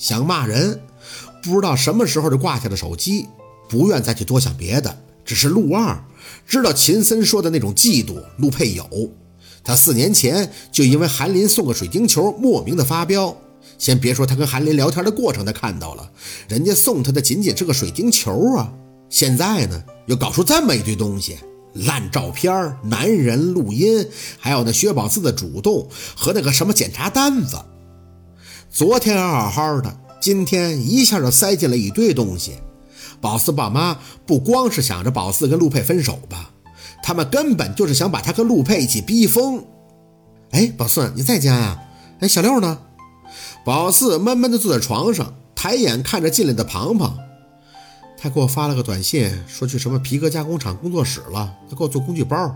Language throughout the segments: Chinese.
想骂人，不知道什么时候就挂下了手机，不愿再去多想别的。只是陆二知道秦森说的那种嫉妒，陆佩有。他四年前就因为韩林送个水晶球莫名的发飙。先别说他跟韩林聊天的过程他看到了，人家送他的仅仅是个水晶球啊。现在呢，又搞出这么一堆东西，烂照片、男人录音，还有那薛宝四的主动和那个什么检查单子。昨天还好好的，今天一下就塞进了一堆东西。宝四爸妈不光是想着宝四跟陆佩分手吧，他们根本就是想把他跟陆佩一起逼疯。哎，宝四你在家呀？哎，小六呢？宝四闷闷地坐在床上，抬眼看着进来的庞庞。他给我发了个短信，说去什么皮革加工厂工作室了，他给我做工具包。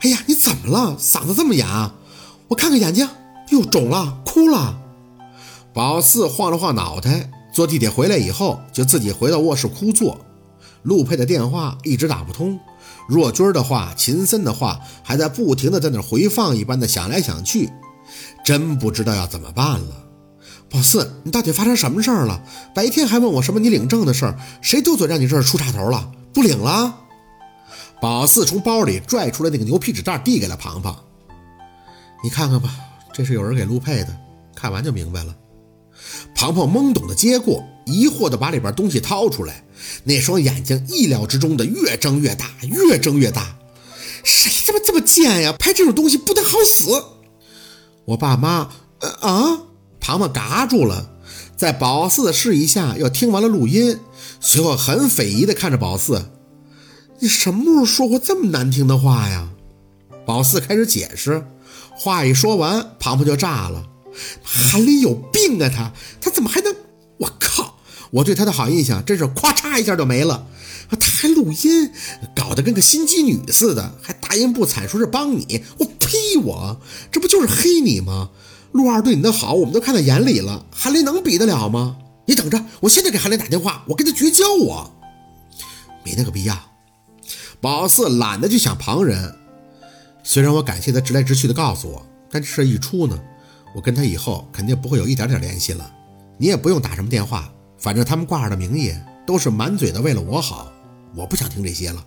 哎呀，你怎么了？嗓子这么哑？我看看眼睛，又肿了，哭了。宝四晃了晃脑袋，坐地铁回来以后，就自己回到卧室哭坐。陆佩的电话一直打不通，若军的话、秦森的话还在不停的在那回放一般的想来想去，真不知道要怎么办了。宝四，你到底发生什么事儿了？白天还问我什么你领证的事儿，谁斗嘴让你这儿出岔头了？不领了？宝四从包里拽出来那个牛皮纸袋，递给了庞庞。你看看吧，这是有人给陆佩的，看完就明白了。庞庞懵懂的接过，疑惑的把里边东西掏出来，那双眼睛意料之中的越睁越大，越睁越大。谁他妈这么贱呀？拍这种东西不得好死！我爸妈，呃啊！庞庞嘎住了，在宝四的示意下，又听完了录音，随后很匪夷的看着宝四：“你什么时候说过这么难听的话呀？”宝四开始解释，话一说完，庞庞就炸了：“韩林有病啊！他他怎么还能……我靠！我对他的好印象真是咵嚓一下就没了。他还录音，搞得跟个心机女似的，还大言不惭说是帮你。我呸！我这不就是黑你吗？”陆二对你的好，我们都看在眼里了。韩林能比得了吗？你等着，我现在给韩林打电话，我跟他绝交。我没那个必要。宝四懒得去想旁人。虽然我感谢他直来直去的告诉我，但这事一出呢，我跟他以后肯定不会有一点点联系了。你也不用打什么电话，反正他们挂着的名义都是满嘴的为了我好，我不想听这些了。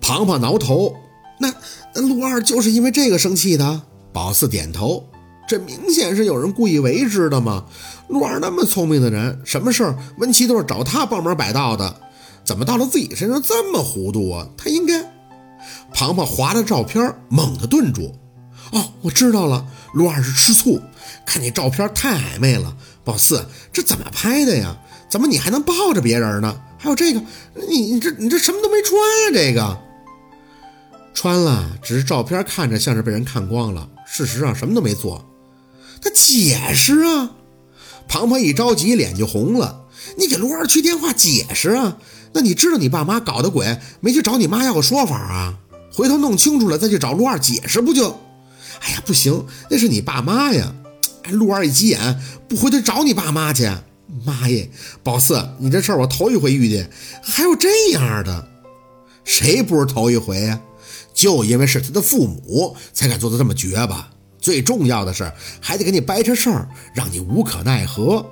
庞庞挠头，那那陆二就是因为这个生气的。宝四点头。这明显是有人故意为之的嘛！陆二那么聪明的人，什么事儿温琪都是找他帮忙摆道的，怎么到了自己身上这么糊涂啊？他应该……庞庞划着照片，猛地顿住。哦，我知道了，陆二是吃醋，看你照片太暧昧了。宝四，这怎么拍的呀？怎么你还能抱着别人呢？还有这个，你你这你这什么都没穿呀？这个穿了，只是照片看着像是被人看光了，事实上什么都没做。他解释啊！庞庞一着急，脸就红了。你给陆二去电话解释啊！那你知道你爸妈搞的鬼，没去找你妈要个说法啊？回头弄清楚了再去找陆二解释不就？哎呀，不行，那是你爸妈呀！哎，陆二一急眼，不回头找你爸妈去？妈耶，宝四，你这事儿我头一回遇见，还有这样的？谁不是头一回呀？就因为是他的父母，才敢做的这么绝吧？最重要的是，还得给你掰扯事儿，让你无可奈何。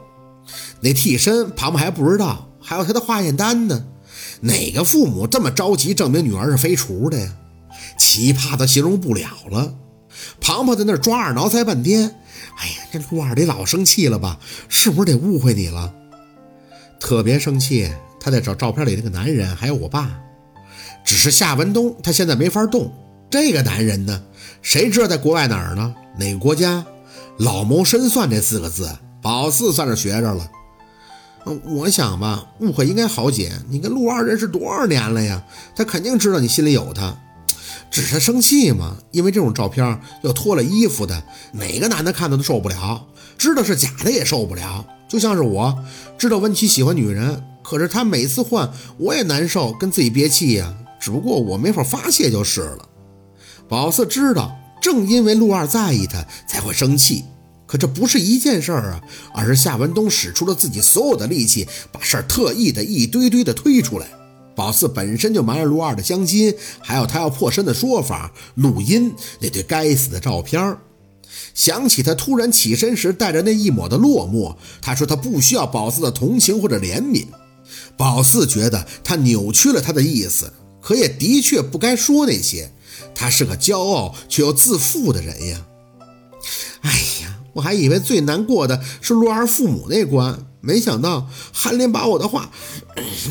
那替身庞庞还不知道，还有他的化验单呢。哪个父母这么着急证明女儿是飞厨的呀？奇葩的形容不了了。庞庞在那抓耳挠腮半天。哎呀，这陆二得老生气了吧？是不是得误会你了？特别生气，他在找照片里那个男人，还有我爸。只是夏文东，他现在没法动。这个男人呢？谁知道在国外哪儿呢？哪个国家？老谋深算这四个字，宝四算是学着了。我想吧，误会应该好解。你跟陆二认识多少年了呀？他肯定知道你心里有他，只是生气嘛。因为这种照片要脱了衣服的，哪个男的看到都受不了。知道是假的也受不了。就像是我知道温琪喜欢女人，可是他每次换我也难受，跟自己憋气呀。只不过我没法发泄就是了。宝四知道，正因为陆二在意他，才会生气。可这不是一件事儿啊，而是夏文东使出了自己所有的力气，把事儿特意的一堆堆的推出来。宝四本身就瞒着陆二的相亲，还有他要破身的说法，录音那堆该死的照片想起他突然起身时带着那一抹的落寞，他说他不需要宝四的同情或者怜悯。宝四觉得他扭曲了他的意思，可也的确不该说那些。他是个骄傲却又自负的人呀。哎呀，我还以为最难过的是陆二父母那关，没想到韩林把我的话，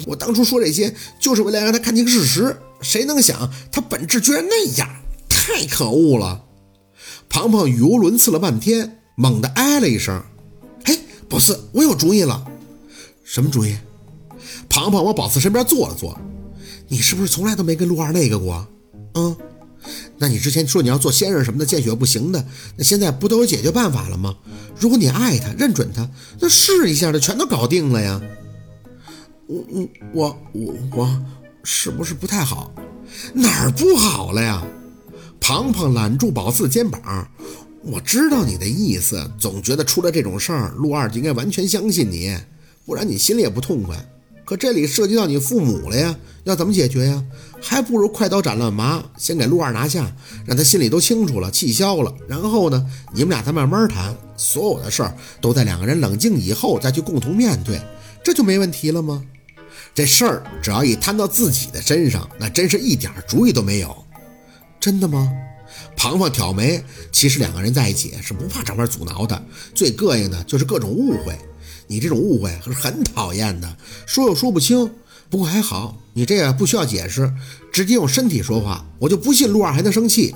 我当初说这些就是为了让他看清事实。谁能想他本质居然那样，太可恶了！庞庞语无伦次了半天，猛地哎了一声：“嘿，宝四，我有主意了。什么主意？”庞庞往宝四身边坐了坐：“你是不是从来都没跟陆二那个过？嗯。”那你之前说你要做先生什么的，见血不行的，那现在不都有解决办法了吗？如果你爱他，认准他，那试一下的全都搞定了呀。我我我我我是不是不太好？哪儿不好了呀？庞庞揽住宝四肩膀，我知道你的意思，总觉得出了这种事儿，陆二就应该完全相信你，不然你心里也不痛快。可这里涉及到你父母了呀，要怎么解决呀？还不如快刀斩乱麻，先给陆二拿下，让他心里都清楚了，气消了。然后呢，你们俩再慢慢谈，所有的事儿都在两个人冷静以后再去共同面对，这就没问题了吗？这事儿只要一摊到自己的身上，那真是一点主意都没有。真的吗？庞庞挑眉，其实两个人在一起是不怕长辈阻挠的，最膈应的就是各种误会。你这种误会是很讨厌的，说又说不清。不过还好，你这个不需要解释，直接用身体说话，我就不信陆二还能生气。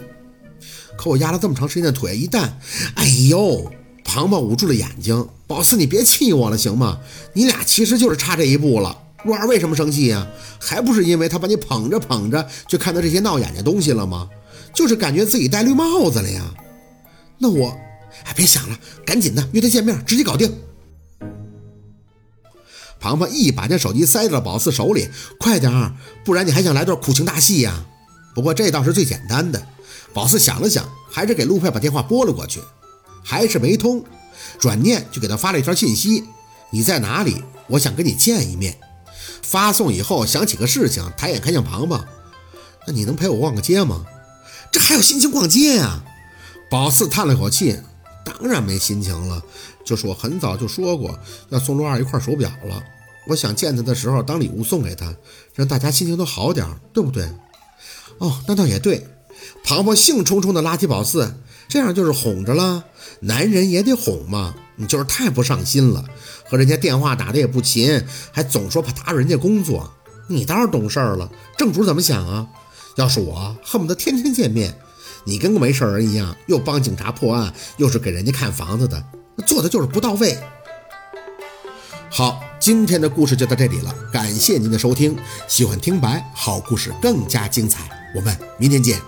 可我压了这么长时间的腿，一旦……哎呦！庞庞捂住了眼睛。宝四，你别气我了，行吗？你俩其实就是差这一步了。陆二为什么生气呀？还不是因为他把你捧着捧着，就看到这些闹眼睛东西了吗？就是感觉自己戴绿帽子了呀。那我……哎，别想了，赶紧的约他见面，直接搞定。庞庞一把将手机塞到了宝四手里，快点儿，不然你还想来段苦情大戏呀？不过这倒是最简单的。宝四想了想，还是给陆佩把电话拨了过去，还是没通。转念就给他发了一条信息：“你在哪里？我想跟你见一面。”发送以后想起个事情，抬眼看向庞庞：“那你能陪我逛个街吗？”这还有心情逛街呀？宝四叹了口气：“当然没心情了。”就是我很早就说过要送陆二一块手表了，我想见他的时候当礼物送给他，让大家心情都好点，对不对？哦，那倒也对。庞庞兴冲冲地拉起宝四，这样就是哄着了。男人也得哄嘛，你就是太不上心了，和人家电话打的也不勤，还总说怕打扰人家工作。你倒是懂事了，正主怎么想啊？要是我，恨不得天天见面。你跟个没事人一样，又帮警察破案，又是给人家看房子的。做的就是不到位。好，今天的故事就到这里了，感谢您的收听。喜欢听白，好故事更加精彩，我们明天见。